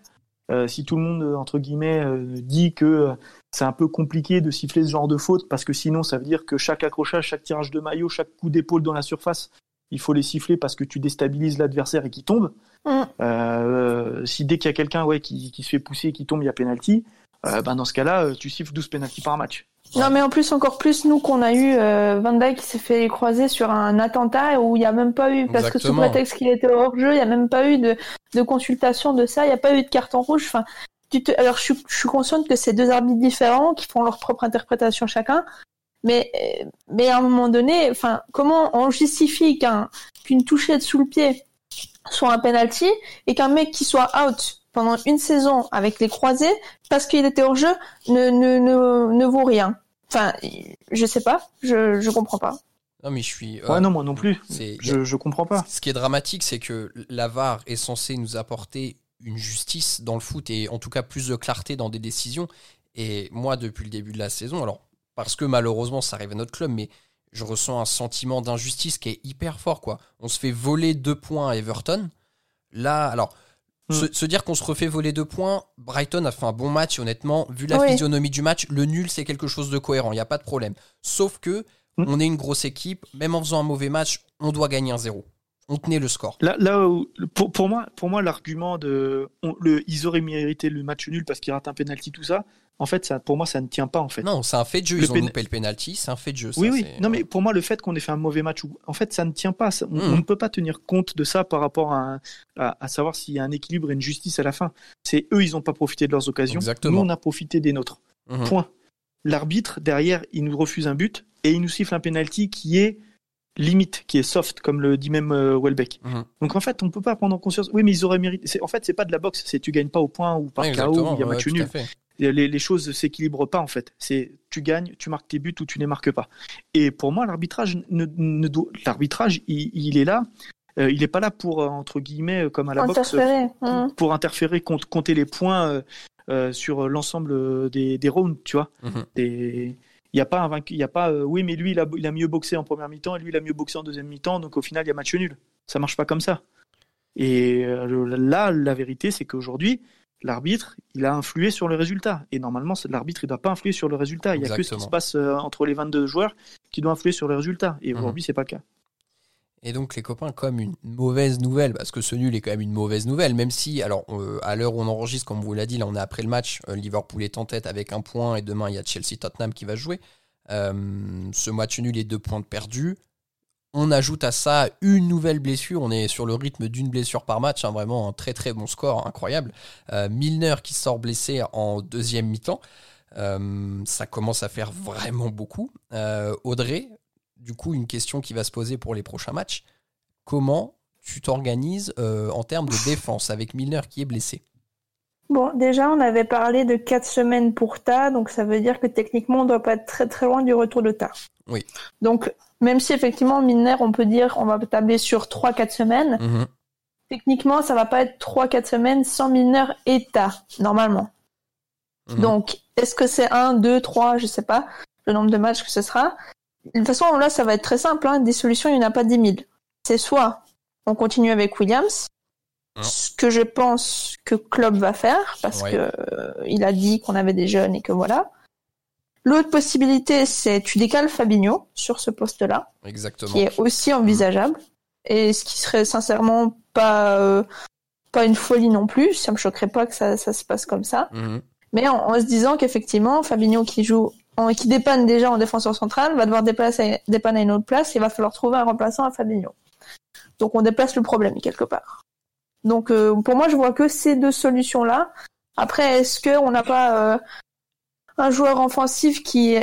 si tout le monde entre guillemets dit que c'est un peu compliqué de siffler ce genre de faute parce que sinon ça veut dire que chaque accrochage, chaque tirage de maillot, chaque coup d'épaule dans la surface, il faut les siffler parce que tu déstabilises l'adversaire et qui tombe. Mm. Euh, si dès qu'il y a quelqu'un ouais, qui, qui se fait pousser et qui tombe, il y a penalty, euh, ben dans ce cas-là, euh, tu siffles 12 penalty par match. Non, mais en plus, encore plus, nous, qu'on a eu euh, Van Dijk qui s'est fait croiser sur un attentat où il n'y a même pas eu, parce que sous prétexte qu'il était hors jeu, il n'y a même pas eu de, de consultation de ça, il n'y a pas eu de carton rouge. Enfin, tu te... Alors, je suis, je suis consciente que c'est deux arbitres différents qui font leur propre interprétation chacun, mais, euh, mais à un moment donné, enfin, comment on justifie qu'un, qu'une touchette sous le pied soit un penalty et qu'un mec qui soit out pendant une saison avec les croisés parce qu'il était hors jeu ne, ne, ne, ne vaut rien. Enfin, je sais pas, je, je comprends pas. Non, mais je suis. Ouais, non, moi non plus. Je, je comprends pas. Ce qui est dramatique, c'est que la VAR est censée nous apporter une justice dans le foot et en tout cas plus de clarté dans des décisions. Et moi, depuis le début de la saison, alors parce que malheureusement ça arrive à notre club, mais je ressens un sentiment d'injustice qui est hyper fort. quoi. On se fait voler deux points à Everton. Là, alors, Hmm. se, se dire qu'on se refait voler deux points, Brighton a fait un bon match, honnêtement, vu la physionomie du match, le nul c'est quelque chose de cohérent, il n'y a pas de problème. Sauf que Hmm. on est une grosse équipe, même en faisant un mauvais match, on doit gagner un zéro. On tenait le score. Là, là où- pour, pour moi, pour moi, l'argument de, on- le, ils auraient mérité le match nul parce qu'ils ratent un penalty, tout ça. En fait, ça, pour moi, ça ne tient pas en fait. Non, c'est un fait de jeu. Le Ils ont loupé le penalty, c'est un fait de jeu. ça, oui, oui. Non, mais pour moi, le fait qu'on ait fait un mauvais match, en fait, ça ne tient pas. Ça- on, on ne peut pas tenir compte de ça par rapport à, un- à, à savoir s'il y a un équilibre et une justice à la fin. C'est eux, ils n'ont pas profité de leurs occasions. Exactement. Nous, on a profité des nôtres. Mhm. Point. L'arbitre, derrière, il nous refuse un but et il nous siffle un penalty qui est limite, qui est soft, comme le dit même euh, Welbeck. Mhm. Donc en fait, on peut pas prendre en conscience. Oui, mais ils auraient mérité. c'est- En fait, c'est pas de la boxe. C'est tu gagnes pas au point ou par Ouais, KO ou il y a ouais, match tout à nul. fait. Les, les choses s'équilibrent pas en fait. C'est tu gagnes, tu marques tes buts ou tu les marques pas. Et pour moi, l'arbitrage ne, ne doit- l'arbitrage, il, il est là. Euh, il est pas là pour euh, entre guillemets euh, comme à la boxe Interférer. hum. pour interférer, compte- compter les points euh, euh, sur l'ensemble euh, des, des rounds, tu vois. Mhm. Des- Il n'y a pas un vaincu, il y a pas, euh, oui, mais lui, il a, il a mieux boxé en première mi-temps et lui, il a mieux boxé en deuxième mi-temps, donc au final, il y a match nul. Ça marche pas comme ça. Et euh, là, la vérité, c'est qu'aujourd'hui, l'arbitre, il a influé sur le résultat. Et normalement, c'est- l'arbitre, il doit pas influer sur le résultat. Il y a que ce qui se passe euh, entre les 22 joueurs qui doit influer sur le résultat. Et Mhm. aujourd'hui, c'est pas le cas. Et donc les copains, comme une mauvaise nouvelle, parce que ce nul est quand même une mauvaise nouvelle, même si, alors euh, à l'heure où on enregistre, comme vous l'a dit, là on est après le match, euh, Liverpool est en tête avec un point et demain il y a Chelsea-Tottenham qui va jouer. Euh, ce match nul est deux points de perdus. On ajoute à ça une nouvelle blessure, on est sur le rythme d'une blessure par match, hein, vraiment un très très bon score, incroyable. Milner qui sort blessé en deuxième mi-temps, ça commence à faire vraiment beaucoup. Audrey, du coup, une question qui va se poser pour les prochains matchs. Comment tu t'organises euh, en termes de défense avec Milner qui est blessé? Bon, déjà, on avait parlé de 4 semaines pour Ta, donc ça veut dire que techniquement, on doit pas être très très loin du retour de Ta. Oui. Donc, même si effectivement, Milner, on peut dire, on va tabler sur 3-4 semaines, Mhm. techniquement, ça va pas être 3-4 semaines sans Milner et Ta, normalement. Mhm. Donc, est-ce que c'est 1, 2, 3, je sais pas, le nombre de matchs que ce sera? De toute façon, là, ça va être très simple, hein. des solutions, il n'y en a pas 10 000. C'est soit on continue avec Williams, Non. ce que je pense que Klopp va faire, parce Ouais. que euh, il a dit qu'on avait des jeunes et que voilà. L'autre possibilité, c'est tu décales Fabinho sur ce poste-là, Exactement. qui est aussi envisageable, et ce qui serait sincèrement pas euh, pas une folie non plus. Ça me choquerait pas que ça, ça se passe comme ça. Mhm. Mais en, en se disant qu'effectivement, Fabinho qui joue, en, qui dépanne déjà en défenseur central, va devoir déplacer, dépanner à une autre place, et il va falloir trouver un remplaçant à Fabinho. Donc on déplace le problème quelque part. Donc euh, pour moi, je vois que ces deux solutions-là. Après, est-ce que on n'a pas euh, un joueur offensif qui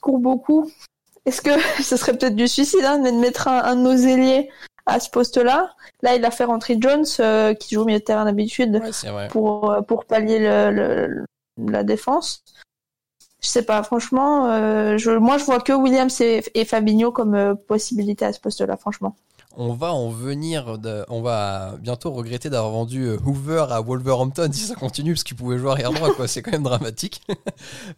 court beaucoup? Est-ce que (laughs) ce serait peut-être du suicide hein, de mettre un, un de nos ailiers à ce poste-là? Là, il a fait rentrer Jones, euh, qui joue au milieu de terrain d'habitude Ouais, pour, euh, pour pallier le, le- la défense. Je sais pas, franchement, euh, je, moi je vois que Williams et, et Fabinho comme euh, possibilité à ce poste-là, franchement. On va en venir, de- on va bientôt regretter d'avoir vendu euh, Hoover à Wolverhampton si ça continue, parce qu'il pouvait jouer arrière droit, quoi. C'est quand même dramatique. (laughs)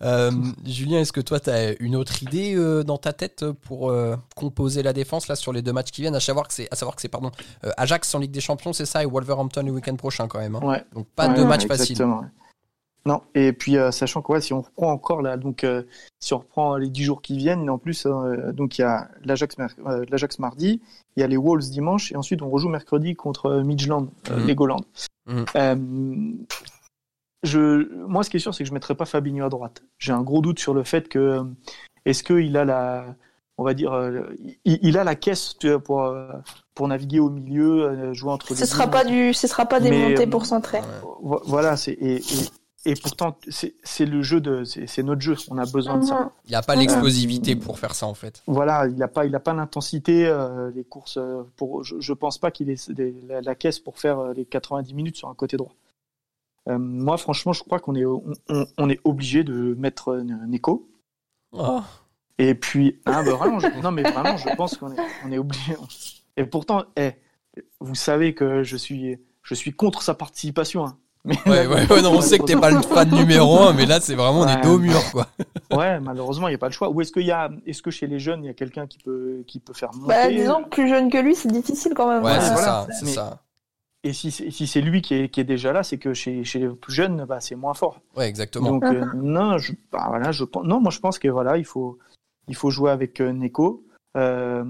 Euh, Julien, est-ce que toi, tu as une autre idée euh, dans ta tête pour euh, composer la défense là sur les deux matchs qui viennent? À savoir que c'est, à savoir que c'est pardon, euh, Ajax en Ligue des Champions, c'est ça, et Wolverhampton le week-end prochain quand même. hein. Ouais. Donc pas Ouais, de ouais, match facile. Non, et puis euh, sachant que ouais, si on reprend encore là, donc euh, si on reprend les 10 jours qui viennent, en plus, euh, donc il y a l'Ajax mer- euh, l'Ajax mardi, il y a les Wolves dimanche, et ensuite on rejoue mercredi contre Midland. Legoland. Mhm. Euh, je, moi, ce qui est sûr, c'est que je mettrai pas Fabinho à droite. J'ai un gros doute sur le fait que est-ce qu'il a la, on va dire, il, il a la caisse tu vois, pour pour naviguer au milieu, jouer entre les Ce sera lignes. pas du, ce sera pas des Mais, montées pour centrer. Vo- Voilà, c'est et, et, et pourtant c'est le jeu de c'est notre jeu. On a besoin de ça. Il n'y a pas l'explosivité pour faire ça en fait. Voilà, il n'a pas il a pas l'intensité euh, les courses euh, pour je, je pense pas qu'il ait des- la, la caisse pour faire euh, les 90 minutes sur un côté droit. Euh, moi franchement, je crois qu'on est on, on- on est obligé de mettre Nico. Oh. Et puis ah bah vraiment je- non mais vraiment je pense qu'on est on est obligé. Et pourtant eh, vous savez que je suis je suis contre sa participation. hein. Mais Ouais, ouais, ouais, non, on sait que t'es pas le fan numéro un, mais là c'est vraiment Ouais. dos au mur quoi. Ouais, malheureusement, il n'y a pas le choix. Ou est-ce qu'il y a, est-ce que chez les jeunes, il y a quelqu'un qui peut, qui peut faire monter? Bah, disons que plus jeune que lui, c'est difficile quand même. Ouais, hein. c'est voilà. ça, c'est Mais- ça. Et si, c'est- si c'est lui qui est, qui est déjà là, c'est que chez, chez les plus jeunes, bah, c'est moins fort. Ouais, exactement. Donc, euh, non, je, bah, voilà, je pense, non, moi, je pense que voilà, il faut, il faut jouer avec euh, Neko. Euh,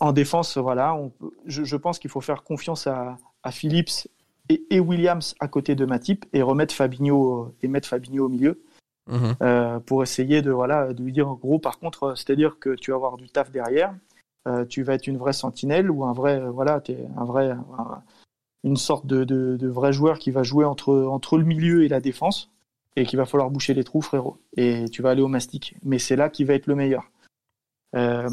en défense, voilà, on je, je pense qu'il faut faire confiance à, à Phillips et, et Williams à côté de Matip et remettre Fabinho euh, et mettre Fabinho au milieu. Mhm. euh, pour essayer de voilà de lui dire en gros par contre euh, c'est-à-dire que tu vas avoir du taf derrière euh, tu vas être une vraie sentinelle ou un vrai voilà t'es un vrai un- une sorte de, de, de vrai joueur qui va jouer entre entre le milieu et la défense et qu'il va falloir boucher les trous frérot et tu vas aller au mastic mais c'est là qu'il va être le meilleur Euh,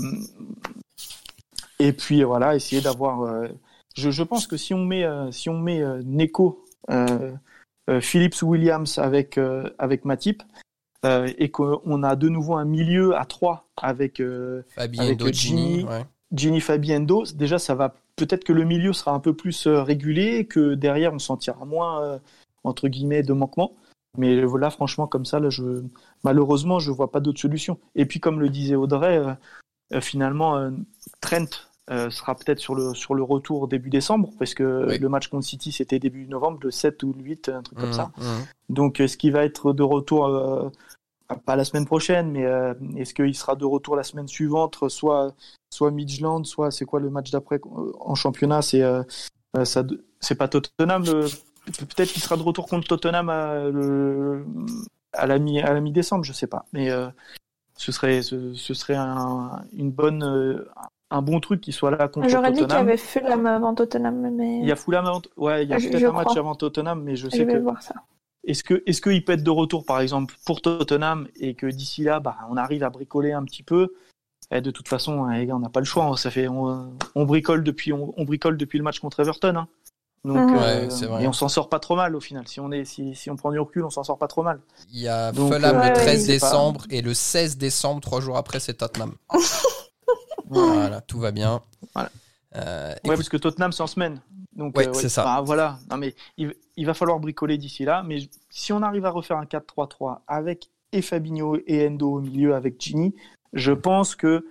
Et puis voilà, essayer d'avoir. Je, je pense que si on met euh, si on met euh, Neko, euh, euh, Phillips Williams avec euh, avec Matip euh, et qu'on a de nouveau un milieu à 3 avec euh, Avec Endo, Gini. Gini. ouais. Ginny Fabiendo, déjà ça va peut-être que le milieu sera un peu plus régulé que derrière on sentira moins euh, entre guillemets de manquement. Mais là franchement comme ça là je malheureusement je vois pas d'autre solution. Et puis comme le disait Audrey euh, euh, finalement euh, Trent euh, sera peut-être sur le sur le retour début décembre parce que Oui. le match contre City c'était début novembre le 7 ou le 8 un truc comme Mhm, ça. mhm. Donc, est-ce qu'il va être de retour, euh, pas la semaine prochaine, mais euh, est-ce qu'il sera de retour la semaine suivante, soit, soit Midland, soit c'est quoi le match d'après euh, en championnat C'est euh, euh, c'est pas Tottenham. Peut-être qu'il sera de retour contre Tottenham à, le- à la mi à la mi-décembre, je sais pas. Mais euh, ce serait ce, ce serait un, une bonne euh, un bon truc qu'il soit là contre J'aurais dit qu'il y Tottenham. avait Fulham avant Tottenham, mais Il y a Fulham avant, ouais, il y a Je- peut-être je un match crois. avant Tottenham, mais je je sais vais que voir ça. est-ce que est-ce qu'il peut être de retour par exemple pour Tottenham et que d'ici là bah on arrive à bricoler un petit peu? Et de toute façon hein, les gars, on n'a pas le choix hein. ça fait on, on bricole depuis on, on bricole depuis le match contre Everton hein. donc Mhm. euh, Ouais, c'est vrai. et on s'en sort pas trop mal au final si on est si, si on prend du recul on s'en sort pas trop mal Il y a Donc, Fulham euh, le ouais, 13 ouais, c'est pas- décembre et le 16 décembre, trois jours après, c'est Tottenham. (laughs) voilà, tout va bien. Voilà. Euh, ouais écoute, parce que Tottenham c'est en semaine donc Ouais, euh, c'est ça. Bah, voilà non mais il, il va falloir bricoler d'ici là mais si on arrive à refaire un 4-3-3 avec et Fabinho et Endo au milieu avec Gini je pense que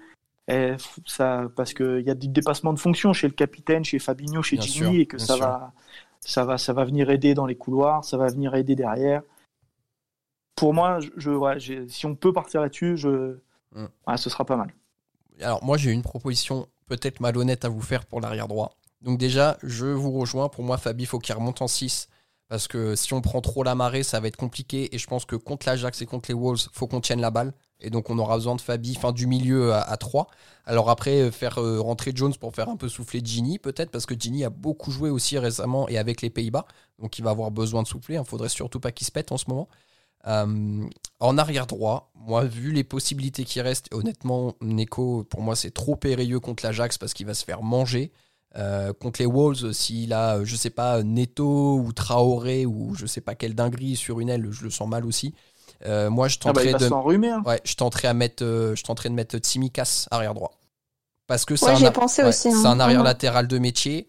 eh, ça parce que il y a du dépassement de fonction chez le capitaine, chez Fabinho, chez Bien Gini sûr, et que ça sûr. va ça va ça va venir aider dans les couloirs, ça va venir aider derrière. Pour moi, je, je- si on peut partir là-dessus, je Mm. ouais, ce sera pas mal. Alors moi j'ai une proposition peut-être malhonnête à vous faire pour l'arrière droit. Donc déjà, je vous rejoins. Pour moi, Fabi, faut qu'il remonte en 6. Parce que si on prend trop la marée, ça va être compliqué. Et je pense que contre l'Ajax et contre les Wolves, faut qu'on tienne la balle. Et donc on aura besoin de Fabi, fin du milieu à, à 3. Alors après, euh, faire euh, rentrer Jones pour faire un peu souffler Gini, peut-être, parce que Gini a beaucoup joué aussi récemment et avec les Pays-Bas. Donc il va avoir besoin de souffler. Il faudrait surtout pas qu'il se pète en ce moment. Euh, en arrière droit, moi, vu les possibilités qui restent, honnêtement, Neko, pour moi, c'est trop périlleux contre l'Ajax parce qu'il va se faire manger. Euh, contre les Wolves, s'il a, euh, je sais pas, Neto ou Traoré ou je sais pas quelle dinguerie sur une aile, je le sens mal aussi. Euh, moi, je Ah bah, va de. Hein. ouais, je tenterais à mettre, euh, je tenterais de mettre Tsimikas arrière droit. Parce que c'est Ouais, un, pensé ouais, aussi, hein. c'est un arrière latéral de métier.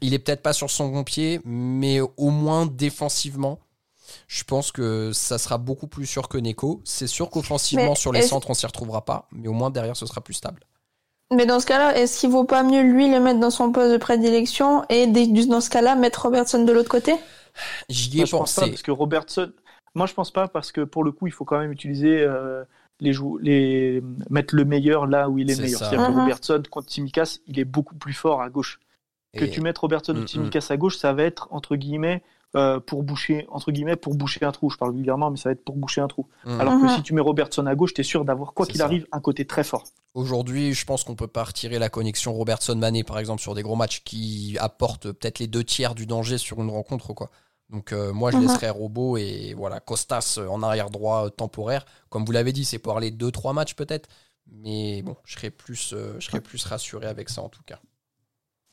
Il est peut-être pas sur son bon pied, mais au moins défensivement, je pense que ça sera beaucoup plus sûr que Neko. C'est sûr qu'offensivement, sur les centres, on s'y retrouvera pas, mais au moins derrière, ce sera plus stable. Mais dans ce cas-là, est-ce qu'il vaut pas mieux lui le mettre dans son poste de prédilection et dans ce cas-là mettre Robertson de l'autre côté? J'y ai Moi, je pense pas pensé. parce que Robertson. Moi, je pense pas parce que pour le coup, il faut quand même utiliser euh, les jou- les mettre le meilleur là où il est, C'est meilleur. ça. C'est-à-dire que Mhm. Robertson contre Timikas, il est beaucoup plus fort à gauche. Que Et- tu mettes Robertson Mm, ou Timikas à gauche, ça va être entre guillemets euh, pour boucher entre guillemets pour boucher un trou. Je parle vulgairement, mais ça va être pour boucher un trou. Mhm. Alors que Mhm. si tu mets Robertson à gauche, t'es sûr d'avoir quoi qu'il arrive un côté très fort. Aujourd'hui, je pense qu'on peut pas retirer la connexion Robertson-Mané, par exemple, sur des gros matchs qui apportent peut-être les deux tiers du danger sur une rencontre. quoi. Donc euh, moi, je Mhm. laisserais Robot et voilà Costas en arrière droit euh, temporaire. Comme vous l'avez dit, c'est pour aller deux trois matchs peut-être. Mais bon, je serais plus, euh, je serais plus rassuré avec ça en tout cas.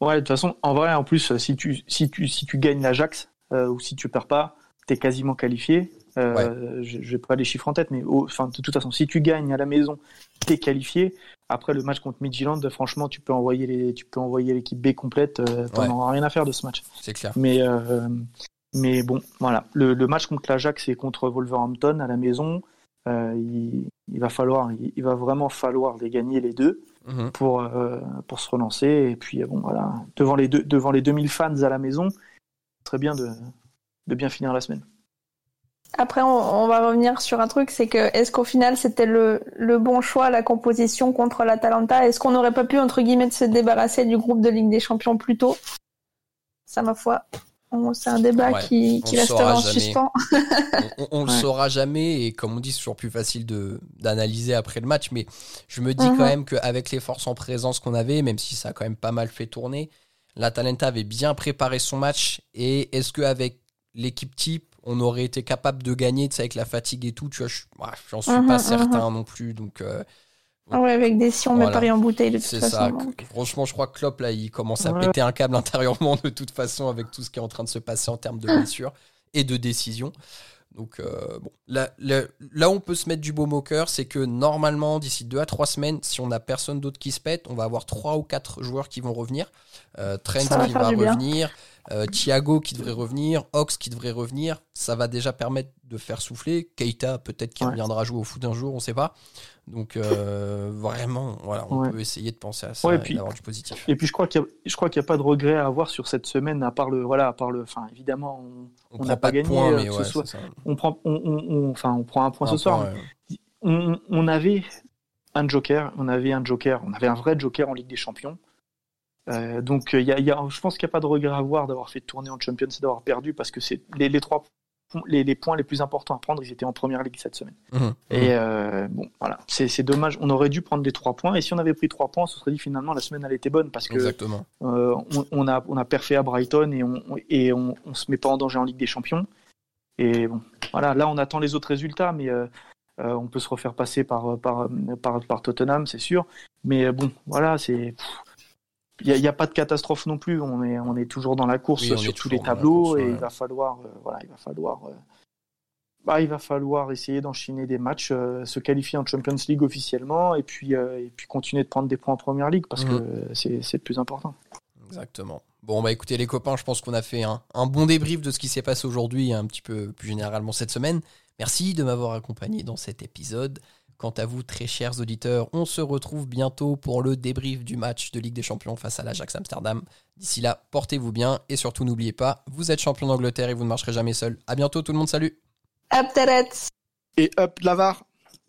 Ouais, de toute façon, en vrai, en plus, si tu si tu si tu gagnes l'Ajax ou si tu perds pas, t'es quasiment qualifié. Euh, je J'ai pas les chiffres en tête, mais enfin de toute façon, si tu gagnes à la maison, t'es qualifié. Après le match contre Midtjylland, franchement, tu peux envoyer les tu peux envoyer l'équipe B complète. Euh, T'en Ouais. auras rien à faire de ce match. C'est clair. Mais euh, mais bon, voilà. Le, le match contre l'Ajax et contre Wolverhampton à la maison, euh, il, il va falloir, il, il va vraiment falloir les gagner les deux Mhm. pour euh, pour se relancer. Et puis euh, bon voilà, devant les deux, devant les 2000 fans à la maison, serait bien de de bien finir la semaine. Après, on, on va revenir sur un truc, c'est que est-ce qu'au final c'était le, le bon choix, la composition contre l'Atalanta? Est-ce qu'on n'aurait pas pu, entre guillemets, se débarrasser du groupe de Ligue des Champions plus tôt? Ça, ma foi, c'est un débat Ouais, qui, qui restera en suspens. (laughs) on, on- on le saura jamais et comme on dit c'est toujours plus facile de d'analyser après le match mais je me dis Mhm. quand même qu'avec les forces en présence qu'on avait même si ça a quand même pas mal fait tourner l'Atalanta avait bien préparé son match et est-ce qu'avec l'équipe type on aurait été capable de gagner avec la fatigue et tout tu vois j'en suis Mhm, pas mhm. certain non plus donc euh, Ah ouais, avec des si on met Voilà. Paris en bouteille de toute C'est façon. ça. donc. Franchement, je crois que Klopp, là, il commence à Ouais. péter un câble (laughs) intérieurement de toute façon avec tout ce qui est en train de se passer en termes de blessures et de décisions. Donc, euh, bon. Là, là, là où on peut se mettre du baume au cœur, c'est que normalement, d'ici deux à trois semaines, si on n'a personne d'autre qui se pète, on va avoir trois ou quatre joueurs qui vont revenir. Euh, Trent va qui va revenir, euh, Thiago qui devrait revenir, Ox qui devrait revenir. Ça va déjà permettre de faire souffler. Keita, peut-être qu'il Ouais. reviendra jouer au foot un jour, on sait pas. Donc, (laughs) vraiment, voilà, on Ouais. peut essayer de penser à ça Ouais, et et puis- d'avoir du positif. Et puis je crois qu'il y a, a pas de regret à avoir sur cette semaine à part le voilà à part le enfin évidemment on, On, n'a pas pas de gagné, points, euh, mais ouais, soit- on prend on, on- enfin on prend un point Un ce soir. point, ouais. on, on avait un joker, on avait un joker, on avait un vrai joker en Ligue des Champions. Euh, donc il y a, y a- je pense qu'il n'y a pas de regret à avoir d'avoir fait tourner en Champions et d'avoir perdu parce que c'est les, les trois les, les points les plus importants à prendre, ils étaient en première ligue cette semaine. Mhm. Et euh, bon, voilà, c'est dommage. On aurait dû prendre les trois points. Et si on avait pris trois points, on se serait dit finalement la semaine elle était bonne parce que Exactement. euh, on, on a on a perfait à Brighton et on et on, on se met pas en danger en Ligue des Champions. Et bon, voilà, là on attend les autres résultats, mais euh, on peut se refaire passer par par par, par Tottenham, c'est sûr. Mais bon, voilà, c'est il n'y a, il y a pas de catastrophe non plus. On est on est toujours dans la course Oui, sur tous les tableaux course, et ouais. il va falloir euh, voilà, il va falloir euh, bah, il va falloir essayer d'enchaîner des matchs, euh, se qualifier en Champions League officiellement et puis, et puis continuer de prendre des points en Première Ligue parce Mhm. que c'est c'est le plus important. Exactement. Bon, bah écoutez les copains, je pense qu'on a fait un, un bon débrief de ce qui s'est passé aujourd'hui et un petit peu plus généralement cette semaine. Merci de m'avoir accompagné dans cet épisode. Quant à vous, très chers auditeurs, on se retrouve bientôt pour le débrief du match de Ligue des Champions face à l'Ajax Amsterdam. D'ici là, portez-vous bien et surtout n'oubliez pas, vous êtes champion d'Angleterre et vous ne marcherez jamais seul. À bientôt tout le monde, salut Up, Et hop, Lavar